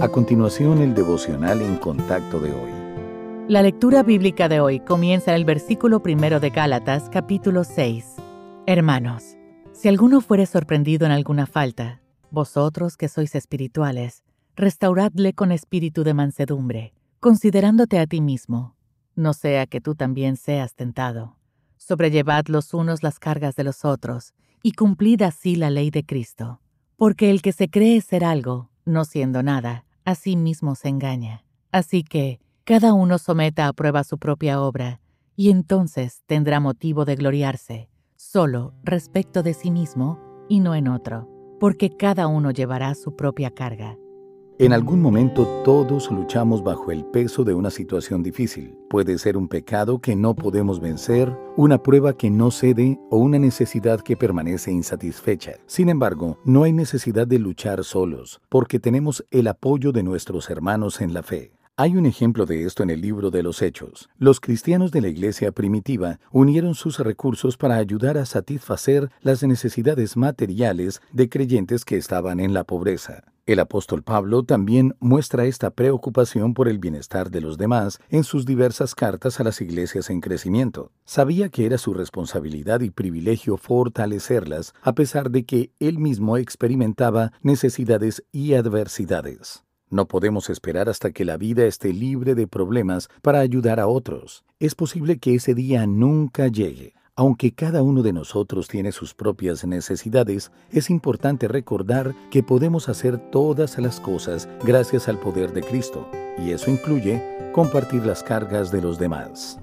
A continuación, el devocional en contacto de hoy. La lectura bíblica de hoy comienza en el versículo primero de Gálatas, capítulo 6. Hermanos, si alguno fuere sorprendido en alguna falta, vosotros que sois espirituales, restauradle con espíritu de mansedumbre, considerándote a ti mismo, no sea que tú también seas tentado. Sobrellevad los unos las cargas de los otros, y cumplid así la ley de Cristo. Porque el que se cree ser algo, no siendo nada, a sí mismo se engaña. Así que, cada uno someta a prueba su propia obra, y entonces tendrá motivo de gloriarse, solo respecto de sí mismo y no en otro, porque cada uno llevará su propia carga. En algún momento todos luchamos bajo el peso de una situación difícil. Puede ser un pecado que no podemos vencer, una prueba que no cede o una necesidad que permanece insatisfecha. Sin embargo, no hay necesidad de luchar solos, porque tenemos el apoyo de nuestros hermanos en la fe. Hay un ejemplo de esto en el libro de los Hechos. Los cristianos de la iglesia primitiva unieron sus recursos para ayudar a satisfacer las necesidades materiales de creyentes que estaban en la pobreza. El apóstol Pablo también muestra esta preocupación por el bienestar de los demás en sus diversas cartas a las iglesias en crecimiento. Sabía que era su responsabilidad y privilegio fortalecerlas a pesar de que él mismo experimentaba necesidades y adversidades. No podemos esperar hasta que la vida esté libre de problemas para ayudar a otros. Es posible que ese día nunca llegue. Aunque cada uno de nosotros tiene sus propias necesidades, es importante recordar que podemos hacer todas las cosas gracias al poder de Cristo, y eso incluye compartir las cargas de los demás.